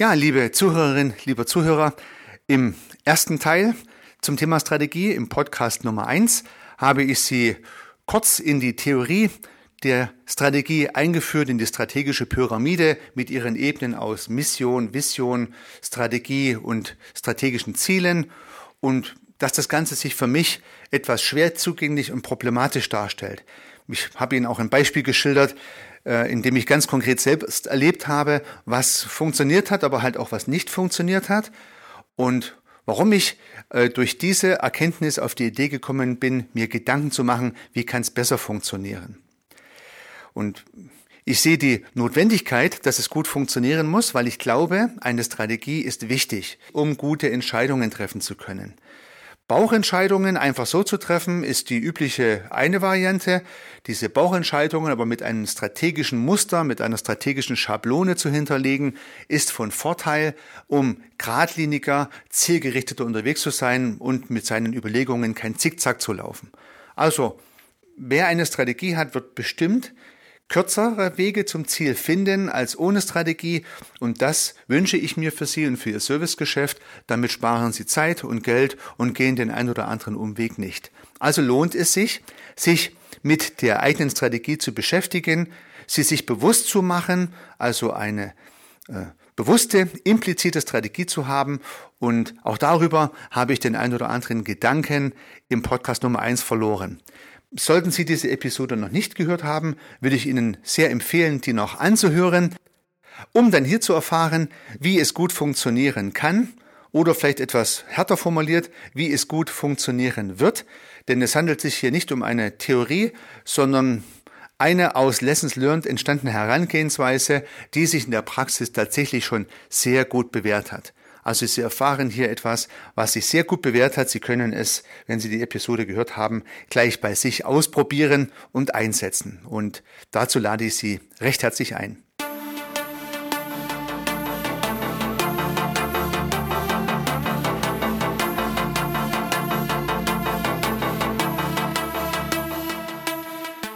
Ja, liebe Zuhörerinnen, lieber Zuhörer, im ersten Teil zum Thema Strategie im Podcast Nummer eins habe ich Sie kurz in die Theorie der Strategie eingeführt, in die strategische Pyramide mit ihren Ebenen aus Mission, Vision, Strategie und strategischen Zielen und dass das Ganze sich für mich etwas schwer zugänglich und problematisch darstellt. Ich habe Ihnen auch ein Beispiel geschildert, äh, in dem ich ganz konkret selbst erlebt habe, was funktioniert hat, aber halt auch was nicht funktioniert hat. Und warum ich äh, durch diese Erkenntnis auf die Idee gekommen bin, mir Gedanken zu machen, wie kann es besser funktionieren. Und ich sehe die Notwendigkeit, dass es gut funktionieren muss, weil ich glaube, eine Strategie ist wichtig, um gute Entscheidungen treffen zu können. Bauchentscheidungen einfach so zu treffen, ist die übliche eine Variante. Diese Bauchentscheidungen aber mit einem strategischen Muster, mit einer strategischen Schablone zu hinterlegen, ist von Vorteil, um geradliniger, zielgerichteter unterwegs zu sein und mit seinen Überlegungen kein Zickzack zu laufen. Also, wer eine Strategie hat, wird bestimmt kürzere Wege zum Ziel finden als ohne Strategie und das wünsche ich mir für Sie und für Ihr Servicegeschäft. Damit sparen Sie Zeit und Geld und gehen den ein oder anderen Umweg nicht. Also lohnt es sich, sich mit der eigenen Strategie zu beschäftigen, sie sich bewusst zu machen, also eine äh, bewusste, implizite Strategie zu haben. Und auch darüber habe ich den ein oder anderen Gedanken im Podcast Nummer eins verloren. Sollten Sie diese Episode noch nicht gehört haben, würde ich Ihnen sehr empfehlen, die noch anzuhören, um dann hier zu erfahren, wie es gut funktionieren kann oder vielleicht etwas härter formuliert, wie es gut funktionieren wird. Denn es handelt sich hier nicht um eine Theorie, sondern eine aus Lessons Learned entstandene Herangehensweise, die sich in der Praxis tatsächlich schon sehr gut bewährt hat. Also Sie erfahren hier etwas, was sich sehr gut bewährt hat. Sie können es, wenn Sie die Episode gehört haben, gleich bei sich ausprobieren und einsetzen. Und dazu lade ich Sie recht herzlich ein.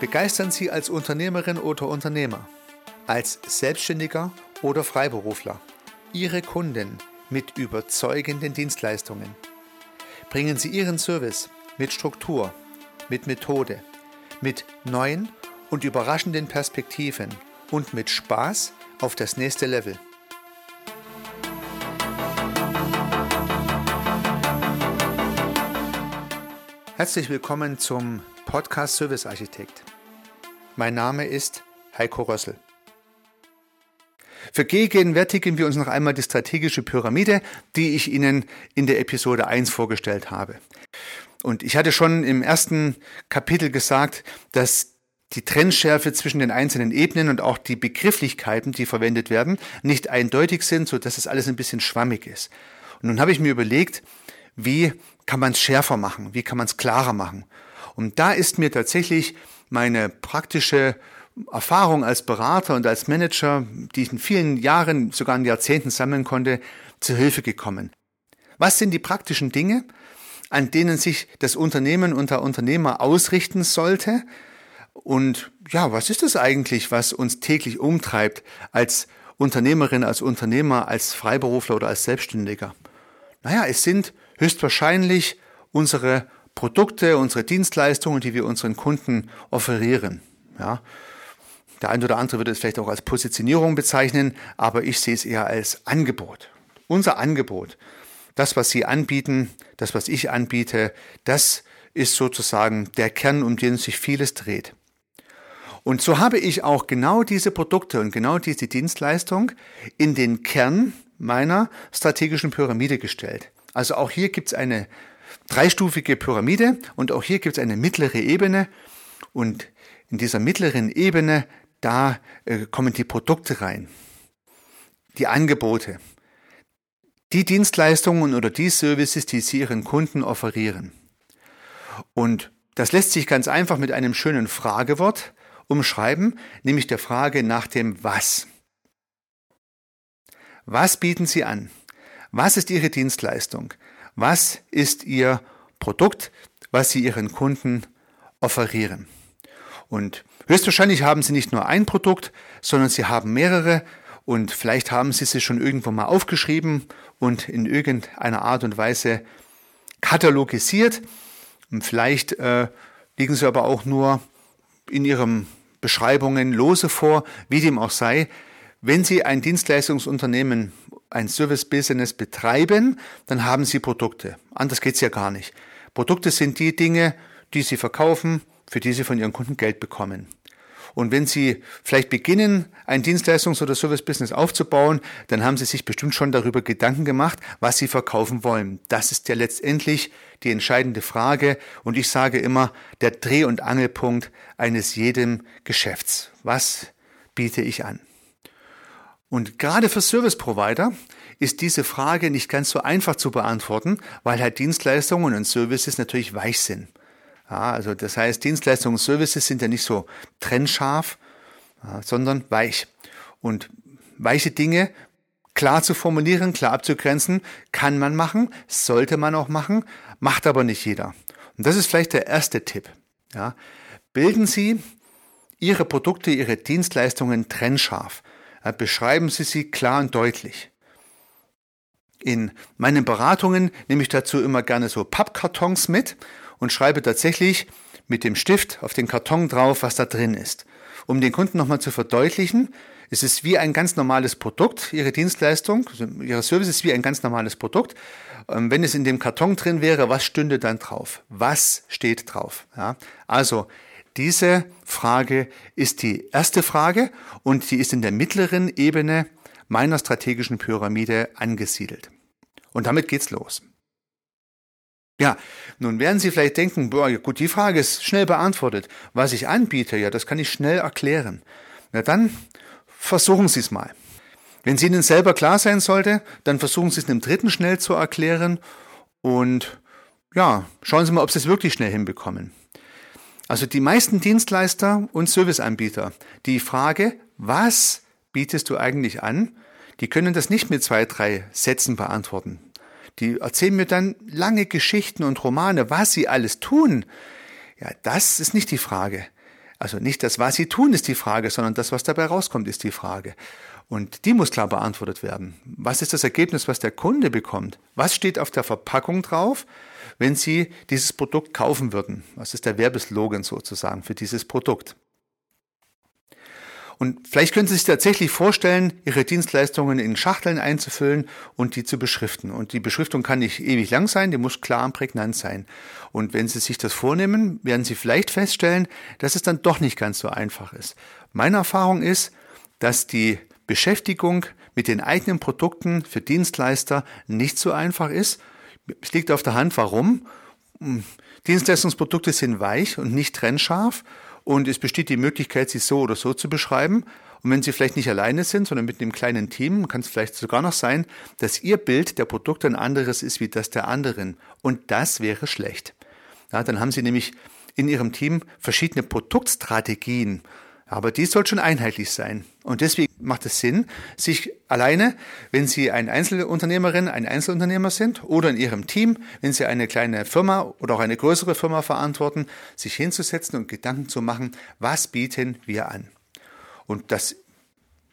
Begeistern Sie als Unternehmerin oder Unternehmer, als Selbstständiger oder Freiberufler Ihre Kunden mit überzeugenden Dienstleistungen. Bringen Sie Ihren Service mit Struktur, mit Methode, mit neuen und überraschenden Perspektiven und mit Spaß auf das nächste Level. Herzlich willkommen zum Podcast Service Architekt. Mein Name ist Heiko Rössel. Vergegenwärtigen wir uns noch einmal die strategische Pyramide, die ich Ihnen in der Episode 1 vorgestellt habe. Und ich hatte schon im ersten Kapitel gesagt, dass die Trennschärfe zwischen den einzelnen Ebenen und auch die Begrifflichkeiten, die verwendet werden, nicht eindeutig sind, so dass es alles ein bisschen schwammig ist. Und nun habe ich mir überlegt, wie kann man es schärfer machen? Wie kann man es klarer machen? Und da ist mir tatsächlich meine praktische Erfahrung als Berater und als Manager, die ich in vielen Jahren, sogar in Jahrzehnten sammeln konnte, zu Hilfe gekommen. Was sind die praktischen Dinge, an denen sich das Unternehmen und der Unternehmer ausrichten sollte? Und ja, was ist es eigentlich, was uns täglich umtreibt als Unternehmerin, als Unternehmer, als Freiberufler oder als Selbstständiger? Naja, es sind höchstwahrscheinlich unsere Produkte, unsere Dienstleistungen, die wir unseren Kunden offerieren. Ja, der eine oder andere würde es vielleicht auch als Positionierung bezeichnen, aber ich sehe es eher als Angebot. Unser Angebot, das, was Sie anbieten, das, was ich anbiete, das ist sozusagen der Kern, um den sich vieles dreht. Und so habe ich auch genau diese Produkte und genau diese Dienstleistung in den Kern meiner strategischen Pyramide gestellt. Also auch hier gibt es eine dreistufige Pyramide und auch hier gibt es eine mittlere Ebene und in dieser mittleren Ebene da äh, kommen die Produkte rein, die Angebote, die Dienstleistungen oder die Services, die Sie Ihren Kunden offerieren. Und das lässt sich ganz einfach mit einem schönen Fragewort umschreiben, nämlich der Frage nach dem Was. Was bieten Sie an? Was ist Ihre Dienstleistung? Was ist Ihr Produkt, was Sie Ihren Kunden offerieren? Und höchstwahrscheinlich haben Sie nicht nur ein Produkt, sondern Sie haben mehrere Und vielleicht haben Sie sie schon irgendwo mal aufgeschrieben und in irgendeiner Art und Weise katalogisiert. Und vielleicht äh, liegen sie aber auch nur in ihren Beschreibungen lose vor, wie dem auch sei. Wenn Sie ein Dienstleistungsunternehmen, ein Service-Business betreiben, dann haben Sie Produkte. Anders geht's ja gar nicht. Produkte sind die Dinge, die Sie verkaufen, für die Sie von Ihren Kunden Geld bekommen. Und wenn Sie vielleicht beginnen, ein Dienstleistungs- oder Service-Business aufzubauen, dann haben Sie sich bestimmt schon darüber Gedanken gemacht, was Sie verkaufen wollen. Das ist ja letztendlich die entscheidende Frage. Und ich sage immer, der Dreh- und Angelpunkt eines jedem Geschäfts. Was biete ich an? Und gerade für Service Provider ist diese Frage nicht ganz so einfach zu beantworten, weil halt Dienstleistungen und Services natürlich weich sind. Ja, also das heißt, Dienstleistungen und Services sind ja nicht so trennscharf, ja, sondern weich. Und weiche Dinge klar zu formulieren, klar abzugrenzen, kann man machen, sollte man auch machen, macht aber nicht jeder. Und das ist vielleicht der erste Tipp. Ja, bilden Sie Ihre Produkte, Ihre Dienstleistungen trennscharf. Ja, beschreiben Sie sie klar und deutlich. In meinen Beratungen nehme ich dazu immer gerne so Pappkartons mit und schreibe tatsächlich mit dem Stift auf den Karton drauf, was da drin ist. Um den Kunden nochmal zu verdeutlichen, es ist wie ein ganz normales Produkt, Ihre Dienstleistung, also Ihre Service ist wie ein ganz normales Produkt. Ähm, wenn es in dem Karton drin wäre, was stünde dann drauf? Was steht drauf? Ja, also diese Frage ist die erste Frage und die ist in der mittleren Ebene meiner strategischen Pyramide angesiedelt. Und damit geht's los. Ja, nun werden Sie vielleicht denken, boah, gut, die Frage ist schnell beantwortet. Was ich anbiete, ja, das kann ich schnell erklären. Na dann versuchen Sie es mal. Wenn es Ihnen selber klar sein sollte, dann versuchen Sie es einem Dritten schnell zu erklären und ja, schauen Sie mal, ob Sie es wirklich schnell hinbekommen. Also die meisten Dienstleister und Serviceanbieter, die Frage, was bietest du eigentlich an, die können das nicht mit zwei, drei Sätzen beantworten. Die erzählen mir dann lange Geschichten und Romane, was sie alles tun. Ja, das ist nicht die Frage. Also nicht das, was sie tun, ist die Frage, sondern das, was dabei rauskommt, ist die Frage. Und die muss klar beantwortet werden. Was ist das Ergebnis, was der Kunde bekommt? Was steht auf der Verpackung drauf, wenn Sie dieses Produkt kaufen würden? Was ist der Werbeslogan sozusagen für dieses Produkt? Und vielleicht können Sie sich tatsächlich vorstellen, Ihre Dienstleistungen in Schachteln einzufüllen und die zu beschriften. Und die Beschriftung kann nicht ewig lang sein, die muss klar und prägnant sein. Und wenn Sie sich das vornehmen, werden Sie vielleicht feststellen, dass es dann doch nicht ganz so einfach ist. Meine Erfahrung ist, dass die Beschäftigung mit den eigenen Produkten für Dienstleister nicht so einfach ist. Es liegt auf der Hand, warum. Dienstleistungsprodukte sind weich und nicht trennscharf und es besteht die Möglichkeit, sie so oder so zu beschreiben. Und wenn Sie vielleicht nicht alleine sind, sondern mit einem kleinen Team, kann es vielleicht sogar noch sein, dass Ihr Bild der Produkte ein anderes ist wie das der anderen. Und das wäre schlecht. Ja, dann haben Sie nämlich in Ihrem Team verschiedene Produktstrategien. Aber die soll schon einheitlich sein. Und deswegen macht es Sinn, sich alleine, wenn Sie eine Einzelunternehmerin, ein Einzelunternehmer sind oder in Ihrem Team, wenn Sie eine kleine Firma oder auch eine größere Firma verantworten, sich hinzusetzen und Gedanken zu machen, was bieten wir an? Und das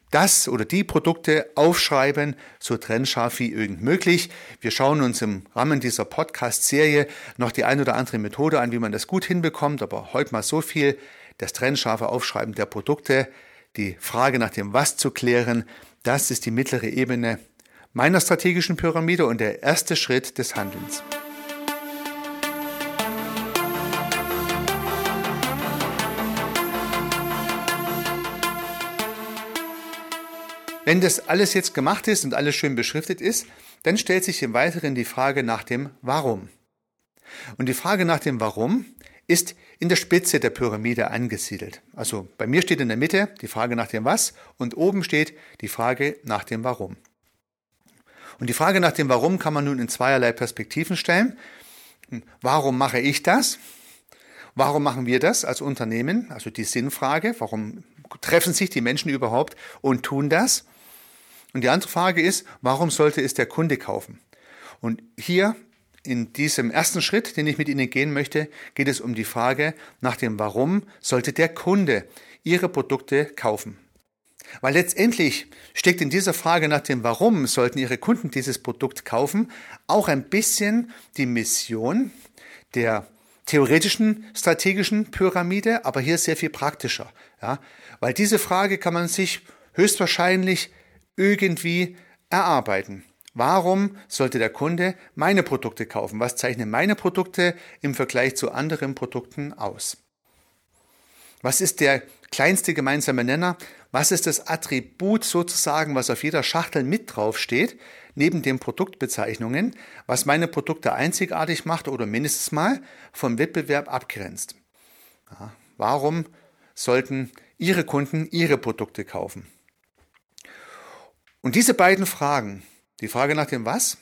das oder die Produkte aufschreiben, so trennscharf wie irgend möglich. Wir schauen uns im Rahmen dieser Podcast-Serie noch die ein oder andere Methode an, wie man das gut hinbekommt, aber heute mal so viel das trennscharfe Aufschreiben der Produkte, die Frage nach dem Was zu klären, das ist die mittlere Ebene meiner strategischen Pyramide und der erste Schritt des Handelns. Wenn das alles jetzt gemacht ist und alles schön beschriftet ist, dann stellt sich im Weiteren die Frage nach dem Warum. Und die Frage nach dem Warum ist in der Spitze der Pyramide angesiedelt. Also bei mir steht in der Mitte die Frage nach dem Was und oben steht die Frage nach dem Warum. Und die Frage nach dem Warum kann man nun in zweierlei Perspektiven stellen. Warum mache ich das? Warum machen wir das als Unternehmen? Also die Sinnfrage, warum treffen sich die Menschen überhaupt und tun das? Und die andere Frage ist, warum sollte es der Kunde kaufen? Und hier in diesem ersten Schritt, den ich mit Ihnen gehen möchte, geht es um die Frage nach dem Warum sollte der Kunde Ihre Produkte kaufen. Weil letztendlich steckt in dieser Frage nach dem Warum sollten Ihre Kunden dieses Produkt kaufen auch ein bisschen die Mission der theoretischen strategischen Pyramide, aber hier sehr viel praktischer. Ja? Weil diese Frage kann man sich höchstwahrscheinlich irgendwie erarbeiten. Warum sollte der Kunde meine Produkte kaufen? Was zeichnen meine Produkte im Vergleich zu anderen Produkten aus? Was ist der kleinste gemeinsame Nenner? Was ist das Attribut sozusagen, was auf jeder Schachtel mit drauf steht, neben den Produktbezeichnungen, was meine Produkte einzigartig macht oder mindestens mal vom Wettbewerb abgrenzt? Ja, warum sollten Ihre Kunden Ihre Produkte kaufen? Und diese beiden Fragen, die Frage nach dem Was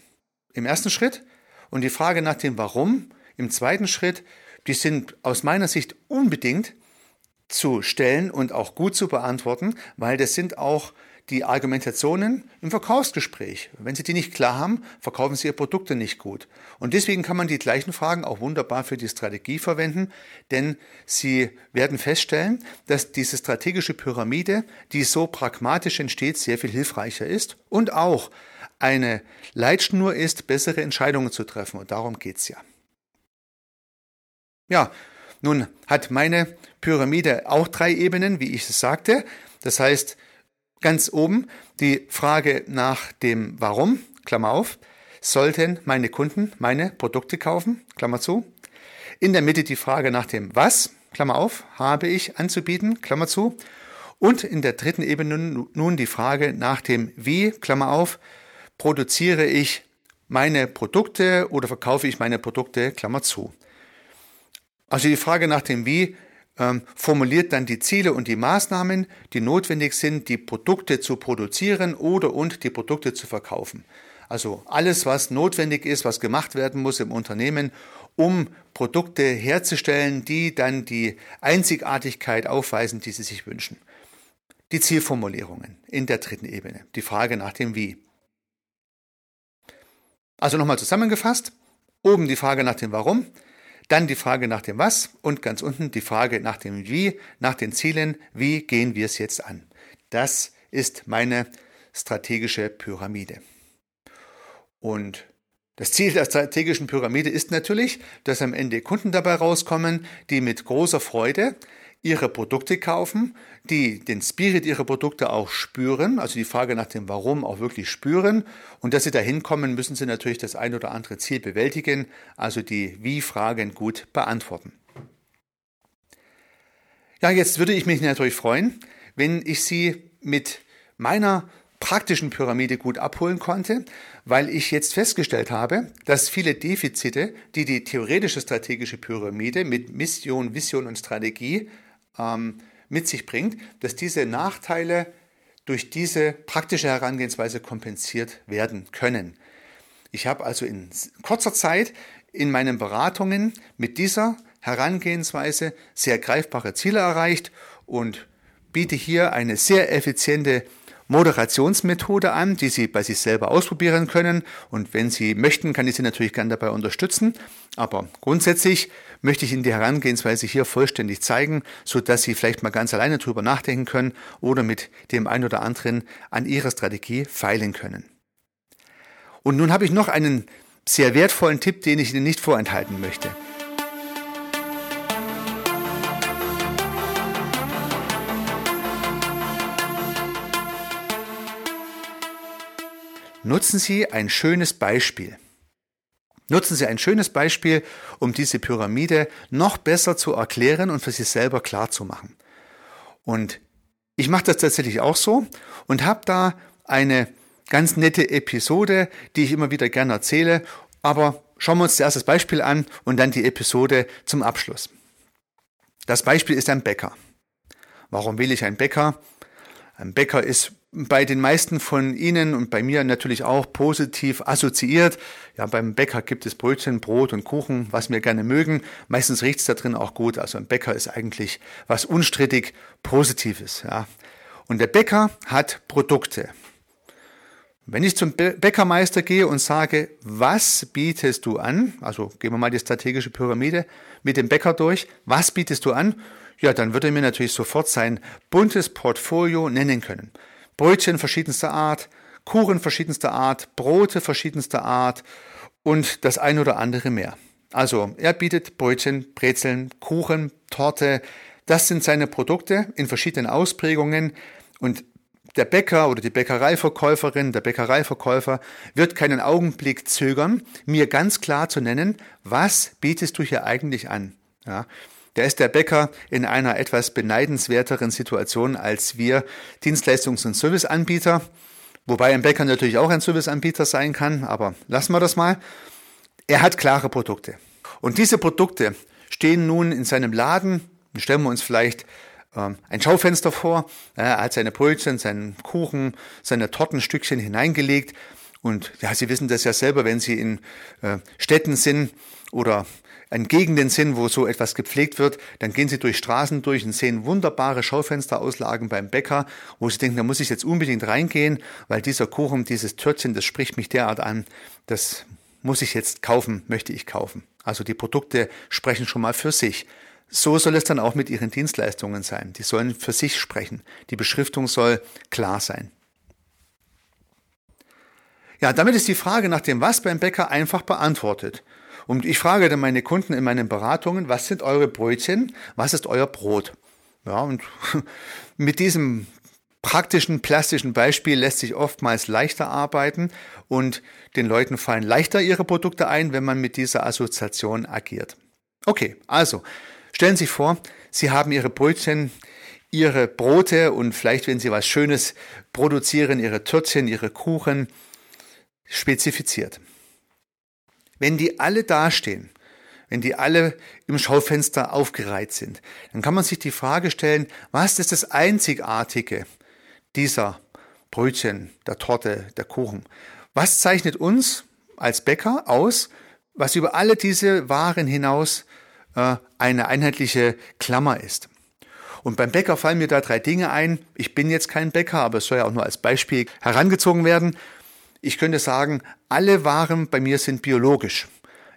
im ersten Schritt und die Frage nach dem Warum im zweiten Schritt, die sind aus meiner Sicht unbedingt zu stellen und auch gut zu beantworten, weil das sind auch die Argumentationen im Verkaufsgespräch. Wenn Sie die nicht klar haben, verkaufen Sie Ihre Produkte nicht gut. Und deswegen kann man die gleichen Fragen auch wunderbar für die Strategie verwenden, denn Sie werden feststellen, dass diese strategische Pyramide, die so pragmatisch entsteht, sehr viel hilfreicher ist und auch eine Leitschnur ist, bessere Entscheidungen zu treffen. Und darum geht's ja. Ja, nun hat meine Pyramide auch drei Ebenen, wie ich es sagte. Das heißt, ganz oben die Frage nach dem Warum, Klammer auf, sollten meine Kunden meine Produkte kaufen, Klammer zu. In der Mitte die Frage nach dem Was, Klammer auf, habe ich anzubieten, Klammer zu. Und in der dritten Ebene nun die Frage nach dem Wie, Klammer auf, produziere ich meine Produkte oder verkaufe ich meine Produkte, Klammer zu. Also die Frage nach dem Wie ähm, formuliert dann die Ziele und die Maßnahmen, die notwendig sind, die Produkte zu produzieren oder und die Produkte zu verkaufen. Also alles, was notwendig ist, was gemacht werden muss im Unternehmen, um Produkte herzustellen, die dann die Einzigartigkeit aufweisen, die Sie sich wünschen. Die Zielformulierungen in der dritten Ebene, die Frage nach dem Wie. Also nochmal zusammengefasst, oben die Frage nach dem Warum, dann die Frage nach dem Was und ganz unten die Frage nach dem Wie, nach den Zielen, wie gehen wir es jetzt an. Das ist meine strategische Pyramide. Und das Ziel der strategischen Pyramide ist natürlich, dass am Ende Kunden dabei rauskommen, die mit großer Freude ihre Produkte kaufen, die den Spirit ihrer Produkte auch spüren, also die Frage nach dem Warum auch wirklich spüren. Und dass sie dahin kommen, müssen sie natürlich das ein oder andere Ziel bewältigen, also die Wie-Fragen gut beantworten. Ja, jetzt würde ich mich natürlich freuen, wenn ich Sie mit meiner praktischen Pyramide gut abholen konnte, weil ich jetzt festgestellt habe, dass viele Defizite, die die theoretische strategische Pyramide mit Mission, Vision und Strategie ähm, mit sich bringt, dass diese Nachteile durch diese praktische Herangehensweise kompensiert werden können. Ich habe also in kurzer Zeit in meinen Beratungen mit dieser Herangehensweise sehr greifbare Ziele erreicht und biete hier eine sehr effiziente Moderationsmethode an, die Sie bei sich selber ausprobieren können. Und wenn Sie möchten, kann ich Sie natürlich gerne dabei unterstützen. Aber grundsätzlich möchte ich Ihnen die Herangehensweise hier vollständig zeigen, so dass Sie vielleicht mal ganz alleine drüber nachdenken können oder mit dem einen oder anderen an Ihrer Strategie feilen können. Und nun habe ich noch einen sehr wertvollen Tipp, den ich Ihnen nicht vorenthalten möchte. Nutzen Sie ein schönes Beispiel. Nutzen Sie ein schönes Beispiel, um diese Pyramide noch besser zu erklären und für sich selber klar zu machen. Und ich mache das tatsächlich auch so und habe da eine ganz nette Episode, die ich immer wieder gerne erzähle. Aber schauen wir uns zuerst das Beispiel an und dann die Episode zum Abschluss. Das Beispiel ist ein Bäcker. Warum will ich einen Bäcker? Ein Bäcker ist bei den meisten von Ihnen und bei mir natürlich auch positiv assoziiert. Ja, beim Bäcker gibt es Brötchen, Brot und Kuchen, was wir gerne mögen. Meistens riecht es da drin auch gut. Also ein Bäcker ist eigentlich was unstrittig Positives. Ja. Und der Bäcker hat Produkte. Wenn ich zum Bäckermeister gehe und sage, was bietest du an? Also gehen wir mal die strategische Pyramide mit dem Bäcker durch. Was bietest du an? Ja, dann würde er mir natürlich sofort sein buntes Portfolio nennen können. Brötchen verschiedenster Art, Kuchen verschiedenster Art, Brote verschiedenster Art und das ein oder andere mehr. Also er bietet Brötchen, Brezeln, Kuchen, Torte. Das sind seine Produkte in verschiedenen Ausprägungen und der Bäcker oder die Bäckereiverkäuferin, der Bäckereiverkäufer wird keinen Augenblick zögern, mir ganz klar zu nennen, was bietest du hier eigentlich an? Ja, da ist der Bäcker in einer etwas beneidenswerteren Situation als wir Dienstleistungs- und Serviceanbieter, wobei ein Bäcker natürlich auch ein Serviceanbieter sein kann, aber lassen wir das mal. Er hat klare Produkte. Und diese Produkte stehen nun in seinem Laden, stellen wir uns vielleicht ähm, ein Schaufenster vor. Er hat seine Brötchen, seinen Kuchen, seine Tortenstückchen hineingelegt. Und ja, Sie wissen das ja selber, wenn Sie in äh, Städten sind oder in Gegenden sind, wo so etwas gepflegt wird, dann gehen Sie durch Straßen durch und sehen wunderbare Schaufensterauslagen beim Bäcker, wo Sie denken, da muss ich jetzt unbedingt reingehen, weil dieser Kuchen, dieses Törtchen, das spricht mich derart an, das muss ich jetzt kaufen, möchte ich kaufen. Also die Produkte sprechen schon mal für sich. So soll es dann auch mit Ihren Dienstleistungen sein. Die sollen für sich sprechen. Die Beschriftung soll klar sein. Ja, damit ist die Frage nach dem Was beim Bäcker einfach beantwortet. Und ich frage dann meine Kunden in meinen Beratungen, was sind eure Brötchen? Was ist euer Brot? Ja, und mit diesem praktischen plastischen Beispiel lässt sich oftmals leichter arbeiten und den Leuten fallen leichter ihre Produkte ein, wenn man mit dieser Assoziation agiert. Okay, also Stellen Sie sich vor, Sie haben Ihre Brötchen, Ihre Brote und vielleicht, wenn Sie was Schönes produzieren, Ihre Törtchen, Ihre Kuchen spezifiziert. Wenn die alle dastehen, wenn die alle im Schaufenster aufgereiht sind, dann kann man sich die Frage stellen, was ist das Einzigartige dieser Brötchen, der Torte, der Kuchen? Was zeichnet uns als Bäcker aus, was über alle diese Waren hinaus äh, eine einheitliche Klammer ist. Und beim Bäcker fallen mir da drei Dinge ein. Ich bin jetzt kein Bäcker, aber es soll ja auch nur als Beispiel herangezogen werden. Ich könnte sagen, alle Waren bei mir sind biologisch.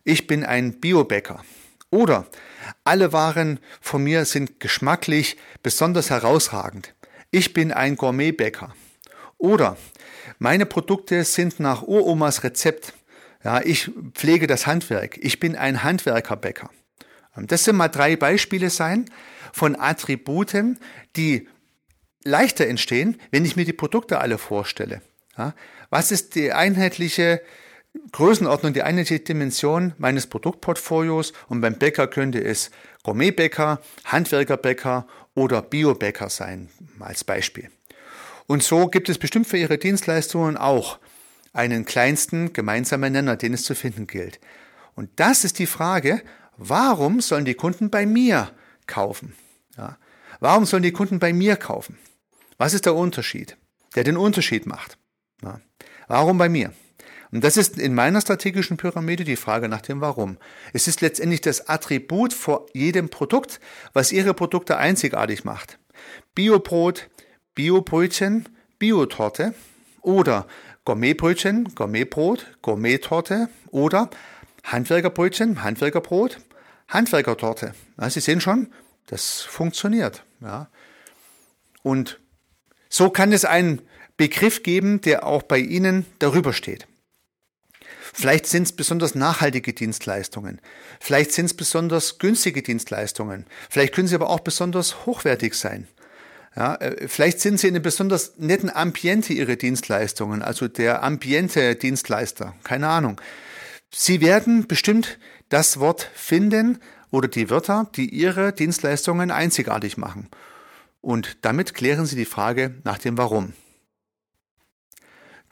Ich bin ein Biobäcker. Oder alle Waren von mir sind geschmacklich besonders herausragend. Ich bin ein Gourmetbäcker. Oder meine Produkte sind nach Uromas Rezept. Ja, ich pflege das Handwerk. Ich bin ein Handwerkerbäcker. Das sind mal drei Beispiele sein von Attributen, die leichter entstehen, wenn ich mir die Produkte alle vorstelle. Ja, was ist die einheitliche Größenordnung, die einheitliche Dimension meines Produktportfolios? Und beim Bäcker könnte es Gourmetbäcker, Handwerkerbäcker oder Biobäcker sein, als Beispiel. Und so gibt es bestimmt für Ihre Dienstleistungen auch einen kleinsten gemeinsamen Nenner, den es zu finden gilt. Und das ist die Frage, Warum sollen die Kunden bei mir kaufen? Ja. Warum sollen die Kunden bei mir kaufen? Was ist der Unterschied, der den Unterschied macht? Ja. Warum bei mir? Und das ist in meiner strategischen Pyramide die Frage nach dem Warum. Es ist letztendlich das Attribut vor jedem Produkt, was Ihre Produkte einzigartig macht. Biobrot, Biobrötchen, Biotorte oder Gourmetbrötchen, Gourmetbrot, Gourmettorte oder Handwerkerbrötchen, Handwerkerbrot Handwerkertorte. Ja, Sie sehen schon, das funktioniert. Ja. Und so kann es einen Begriff geben, der auch bei Ihnen darüber steht. Vielleicht sind es besonders nachhaltige Dienstleistungen. Vielleicht sind es besonders günstige Dienstleistungen. Vielleicht können sie aber auch besonders hochwertig sein. Ja, äh, vielleicht sind sie in einem besonders netten Ambiente ihre Dienstleistungen, also der Ambiente-Dienstleister. Keine Ahnung. Sie werden bestimmt das Wort finden oder die Wörter, die Ihre Dienstleistungen einzigartig machen. Und damit klären Sie die Frage nach dem Warum.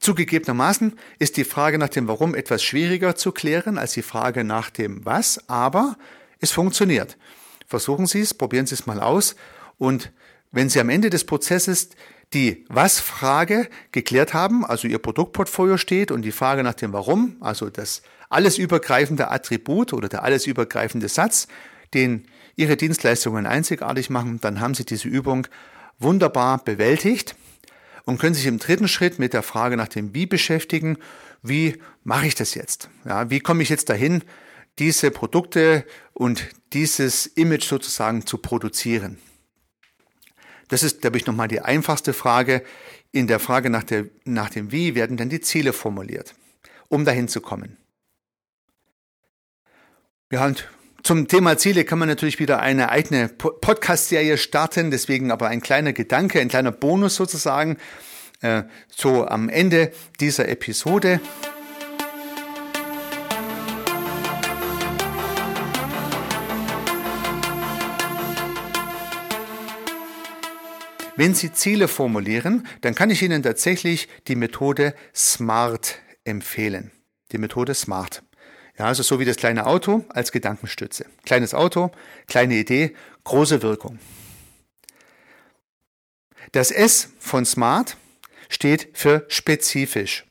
Zugegebenermaßen ist die Frage nach dem Warum etwas schwieriger zu klären als die Frage nach dem Was, aber es funktioniert. Versuchen Sie es, probieren Sie es mal aus und wenn Sie am Ende des Prozesses die Was-Frage geklärt haben, also Ihr Produktportfolio steht und die Frage nach dem Warum, also das alles übergreifende Attribut oder der alles übergreifende Satz, den Ihre Dienstleistungen einzigartig machen, dann haben Sie diese Übung wunderbar bewältigt. Und können sich im dritten Schritt mit der Frage nach dem Wie beschäftigen. Wie mache ich das jetzt? Ja, wie komme ich jetzt dahin, diese Produkte und dieses Image sozusagen zu produzieren? Das ist, glaube ich, nochmal die einfachste Frage. In der Frage nach, der, nach dem Wie werden dann die Ziele formuliert, um dahin zu kommen. Ja, und zum Thema Ziele kann man natürlich wieder eine eigene Podcast-Serie starten, deswegen aber ein kleiner Gedanke, ein kleiner Bonus sozusagen, äh, so am Ende dieser Episode. Wenn Sie Ziele formulieren, dann kann ich Ihnen tatsächlich die Methode SMART empfehlen. Die Methode SMART. Ja, also so wie das kleine Auto als Gedankenstütze. Kleines Auto, kleine Idee, große Wirkung. Das S von SMART steht für spezifisch.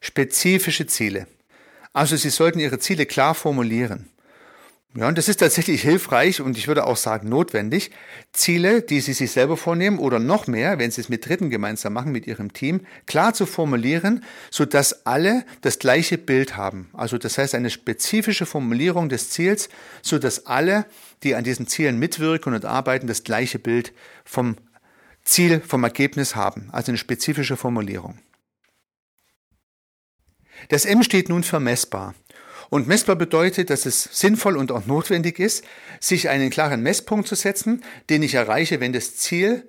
Spezifische Ziele. Also Sie sollten Ihre Ziele klar formulieren. Ja, und das ist tatsächlich hilfreich und ich würde auch sagen notwendig, Ziele, die Sie sich selber vornehmen oder noch mehr, wenn Sie es mit Dritten gemeinsam machen, mit Ihrem Team, klar zu formulieren, so dass alle das gleiche Bild haben. Also das heißt eine spezifische Formulierung des Ziels, so dass alle, die an diesen Zielen mitwirken und arbeiten, das gleiche Bild vom Ziel, vom Ergebnis haben. Also eine spezifische Formulierung. Das M steht nun für messbar. Und messbar bedeutet, dass es sinnvoll und auch notwendig ist, sich einen klaren Messpunkt zu setzen, den ich erreiche, wenn das Ziel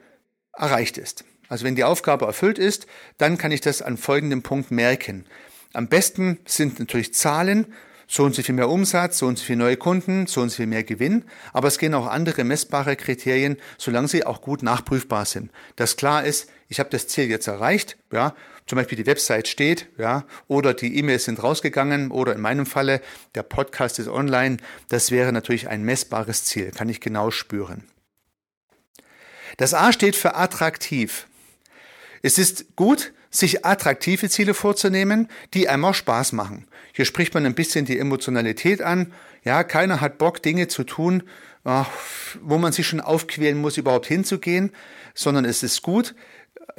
erreicht ist. Also wenn die Aufgabe erfüllt ist, dann kann ich das an folgendem Punkt merken. Am besten sind natürlich Zahlen, so und so viel mehr Umsatz, so und so viel neue Kunden, so und so viel mehr Gewinn. Aber es gehen auch andere messbare Kriterien, solange sie auch gut nachprüfbar sind. Dass klar ist, ich habe das Ziel jetzt erreicht, ja, zum Beispiel die Website steht, ja, oder die E-Mails sind rausgegangen, oder in meinem Falle der Podcast ist online. Das wäre natürlich ein messbares Ziel, kann ich genau spüren. Das A steht für attraktiv. Es ist gut, sich attraktive Ziele vorzunehmen, die einmal Spaß machen. Hier spricht man ein bisschen die Emotionalität an. Ja, keiner hat Bock, Dinge zu tun, wo man sich schon aufquälen muss, überhaupt hinzugehen, sondern es ist gut,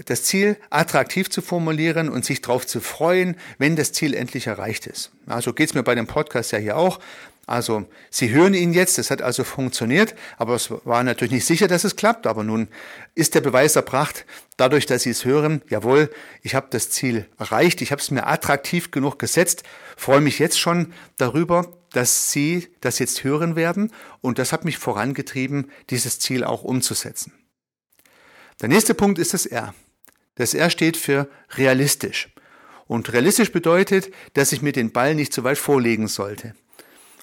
das Ziel attraktiv zu formulieren und sich darauf zu freuen, wenn das Ziel endlich erreicht ist. Also geht es mir bei dem Podcast ja hier auch. Also Sie hören ihn jetzt, es hat also funktioniert, aber es war natürlich nicht sicher, dass es klappt. Aber nun ist der Beweis erbracht, dadurch, dass Sie es hören, jawohl, ich habe das Ziel erreicht, ich habe es mir attraktiv genug gesetzt, freue mich jetzt schon darüber, dass Sie das jetzt hören werden und das hat mich vorangetrieben, dieses Ziel auch umzusetzen. Der nächste Punkt ist das R. Das R steht für realistisch. Und realistisch bedeutet, dass ich mir den Ball nicht zu weit vorlegen sollte.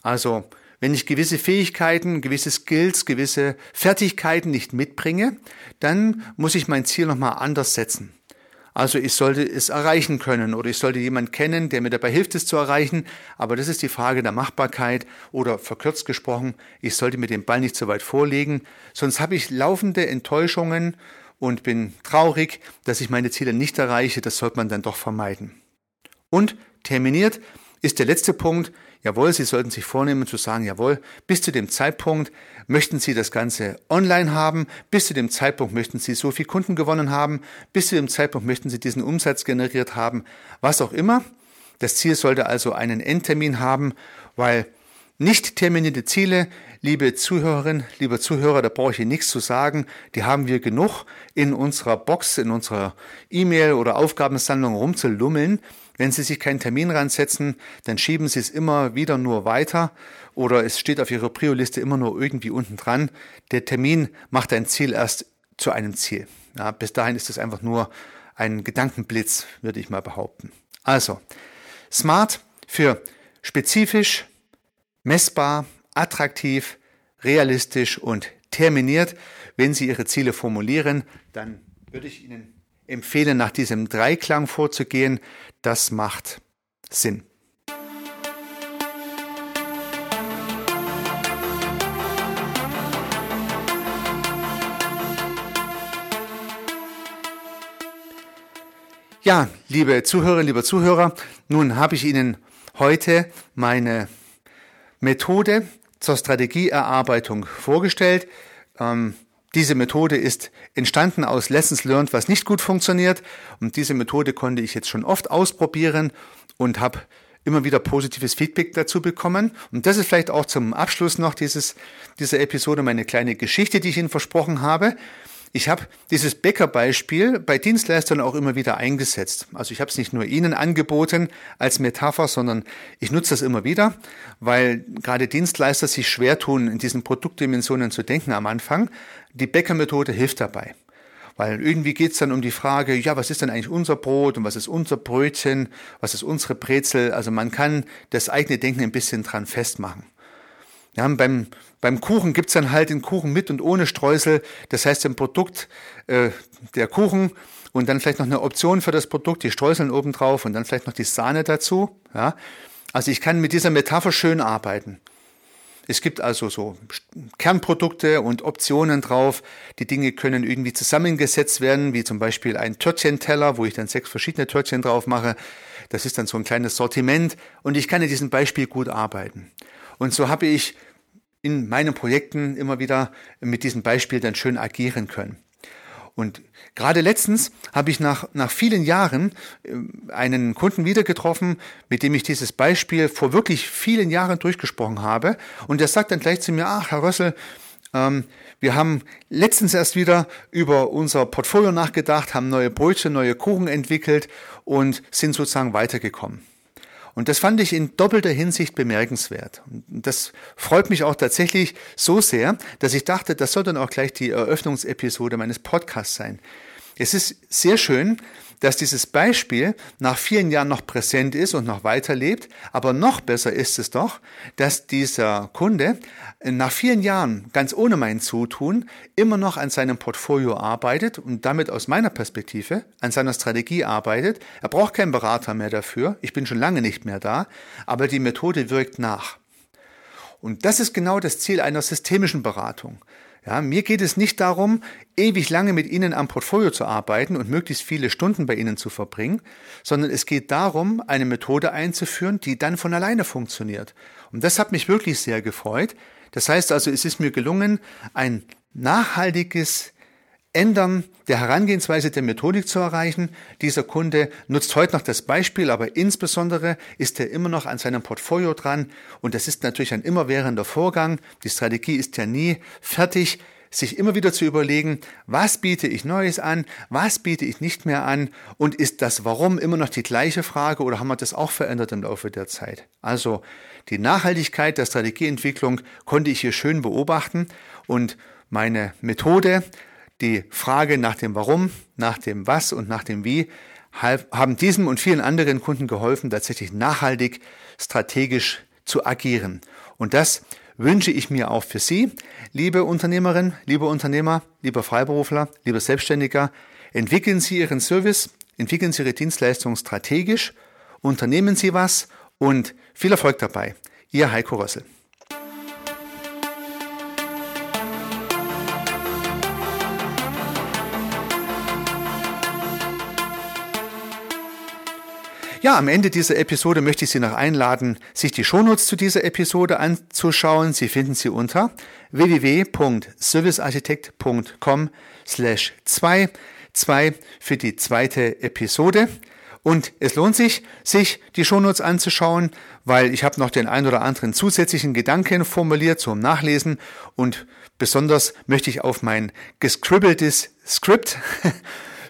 Also, wenn ich gewisse Fähigkeiten, gewisse Skills, gewisse Fertigkeiten nicht mitbringe, dann muss ich mein Ziel nochmal anders setzen. Also ich sollte es erreichen können oder ich sollte jemand kennen, der mir dabei hilft, es zu erreichen. Aber das ist die Frage der Machbarkeit oder verkürzt gesprochen, ich sollte mir den Ball nicht zu weit vorlegen, sonst habe ich laufende Enttäuschungen und bin traurig, dass ich meine Ziele nicht erreiche. Das sollte man dann doch vermeiden. Und terminiert ist der letzte Punkt, Jawohl, Sie sollten sich vornehmen zu sagen, jawohl, bis zu dem Zeitpunkt möchten Sie das Ganze online haben, bis zu dem Zeitpunkt möchten Sie so viel Kunden gewonnen haben, bis zu dem Zeitpunkt möchten Sie diesen Umsatz generiert haben, was auch immer. Das Ziel sollte also einen Endtermin haben, weil nicht terminierte Ziele, liebe Zuhörerinnen, liebe Zuhörer, da brauche ich Ihnen nichts zu sagen, die haben wir genug in unserer Box, in unserer E-Mail oder Aufgabensammlung rumzulummeln. Wenn Sie sich keinen Termin ransetzen, dann schieben Sie es immer wieder nur weiter oder es steht auf Ihrer Prio-Liste immer nur irgendwie unten dran. Der Termin macht ein Ziel erst zu einem Ziel. Ja, bis dahin ist es einfach nur ein Gedankenblitz, würde ich mal behaupten. Also, smart für spezifisch, messbar, attraktiv, realistisch und terminiert. Wenn Sie Ihre Ziele formulieren, dann würde ich Ihnen empfehlen, nach diesem Dreiklang vorzugehen. Das macht Sinn. Ja, liebe Zuhörerinnen, liebe Zuhörer, nun habe ich Ihnen heute meine Methode zur Strategieerarbeitung vorgestellt. Ähm, diese Methode ist entstanden aus Lessons Learned, was nicht gut funktioniert. Und diese Methode konnte ich jetzt schon oft ausprobieren und habe immer wieder positives Feedback dazu bekommen. Und das ist vielleicht auch zum Abschluss noch dieses, dieser Episode meine kleine Geschichte, die ich Ihnen versprochen habe. Ich habe dieses Bäckerbeispiel bei Dienstleistern auch immer wieder eingesetzt. Also ich habe es nicht nur Ihnen angeboten als Metapher, sondern ich nutze das immer wieder, weil gerade Dienstleister sich schwer tun, in diesen Produktdimensionen zu denken am Anfang. Die Bäckermethode hilft dabei. Weil irgendwie geht's dann um die Frage, ja, was ist denn eigentlich unser Brot und was ist unser Brötchen, was ist unsere Brezel? Also man kann das eigene Denken ein bisschen dran festmachen. Ja, beim, beim Kuchen gibt's dann halt den Kuchen mit und ohne Streusel. Das heißt, ein Produkt, äh, der Kuchen und dann vielleicht noch eine Option für das Produkt, die Streuseln obendrauf und dann vielleicht noch die Sahne dazu. Ja, also ich kann mit dieser Metapher schön arbeiten. Es gibt also so Kernprodukte und Optionen drauf. Die Dinge können irgendwie zusammengesetzt werden, wie zum Beispiel ein Törtchenteller, wo ich dann sechs verschiedene Törtchen drauf mache. Das ist dann so ein kleines Sortiment und ich kann in diesem Beispiel gut arbeiten. Und so habe ich in meinen Projekten immer wieder mit diesem Beispiel dann schön agieren können. Und gerade letztens habe ich nach, nach vielen Jahren äh, einen Kunden wieder getroffen, mit dem ich dieses Beispiel vor wirklich vielen Jahren durchgesprochen habe. Und der sagt dann gleich zu mir, ach, Herr Rössel, ähm, wir haben letztens erst wieder über unser Portfolio nachgedacht, haben neue Brötchen, neue Kuchen entwickelt und sind sozusagen weitergekommen. Und das fand ich in doppelter Hinsicht bemerkenswert. Und das freut mich auch tatsächlich so sehr, dass ich dachte, das soll dann auch gleich die Eröffnungsepisode meines Podcasts sein. Es ist sehr schön, dass dieses Beispiel nach vielen Jahren noch präsent ist und noch weiterlebt. Aber noch besser ist es doch, dass dieser Kunde nach vielen Jahren, ganz ohne mein Zutun, immer noch an seinem Portfolio arbeitet und damit aus meiner Perspektive an seiner Strategie arbeitet. Er braucht keinen Berater mehr dafür. Ich bin schon lange nicht mehr da. Aber die Methode wirkt nach. Und das ist genau das Ziel einer systemischen Beratung. Ja, mir geht es nicht darum, ewig lange mit Ihnen am Portfolio zu arbeiten und möglichst viele Stunden bei Ihnen zu verbringen, sondern es geht darum, eine Methode einzuführen, die dann von alleine funktioniert. Und das hat mich wirklich sehr gefreut. Das heißt also, es ist mir gelungen, ein nachhaltiges Ändern der Herangehensweise der Methodik zu erreichen. Dieser Kunde nutzt heute noch das Beispiel, aber insbesondere ist er immer noch an seinem Portfolio dran und das ist natürlich ein immerwährender Vorgang. Die Strategie ist ja nie fertig sich immer wieder zu überlegen, was biete ich Neues an, was biete ich nicht mehr an und ist das Warum immer noch die gleiche Frage oder haben wir das auch verändert im Laufe der Zeit? Also die Nachhaltigkeit der Strategieentwicklung konnte ich hier schön beobachten und meine Methode die Frage nach dem Warum, nach dem Was und nach dem Wie haben diesem und vielen anderen Kunden geholfen, tatsächlich nachhaltig, strategisch zu agieren. Und das wünsche ich mir auch für Sie, liebe Unternehmerin, liebe Unternehmer, lieber Freiberufler, lieber Selbstständiger. Entwickeln Sie Ihren Service, entwickeln Sie Ihre Dienstleistung strategisch, unternehmen Sie was und viel Erfolg dabei. Ihr Heiko Rössel. Ja, am Ende dieser Episode möchte ich Sie noch einladen, sich die Shownotes zu dieser Episode anzuschauen. Sie finden sie unter www.servicearchitekt.com slash 2, 2 für die zweite Episode. Und es lohnt sich, sich die Shownotes anzuschauen, weil ich habe noch den ein oder anderen zusätzlichen Gedanken formuliert zum Nachlesen und besonders möchte ich auf mein gescribbeltes Skript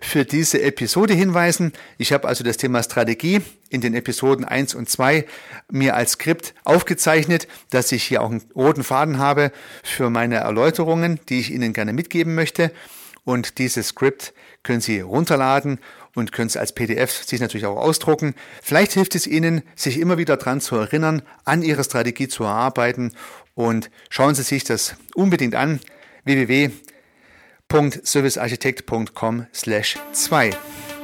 für diese Episode hinweisen. Ich habe also das Thema Strategie in den Episoden 1 und 2 mir als Skript aufgezeichnet, dass ich hier auch einen roten Faden habe für meine Erläuterungen, die ich Ihnen gerne mitgeben möchte. Und dieses Skript können Sie runterladen und können es als PDF sich natürlich auch ausdrucken. Vielleicht hilft es Ihnen, sich immer wieder daran zu erinnern, an Ihrer Strategie zu erarbeiten und schauen Sie sich das unbedingt an. www www.servicearchitekt.com slash 2.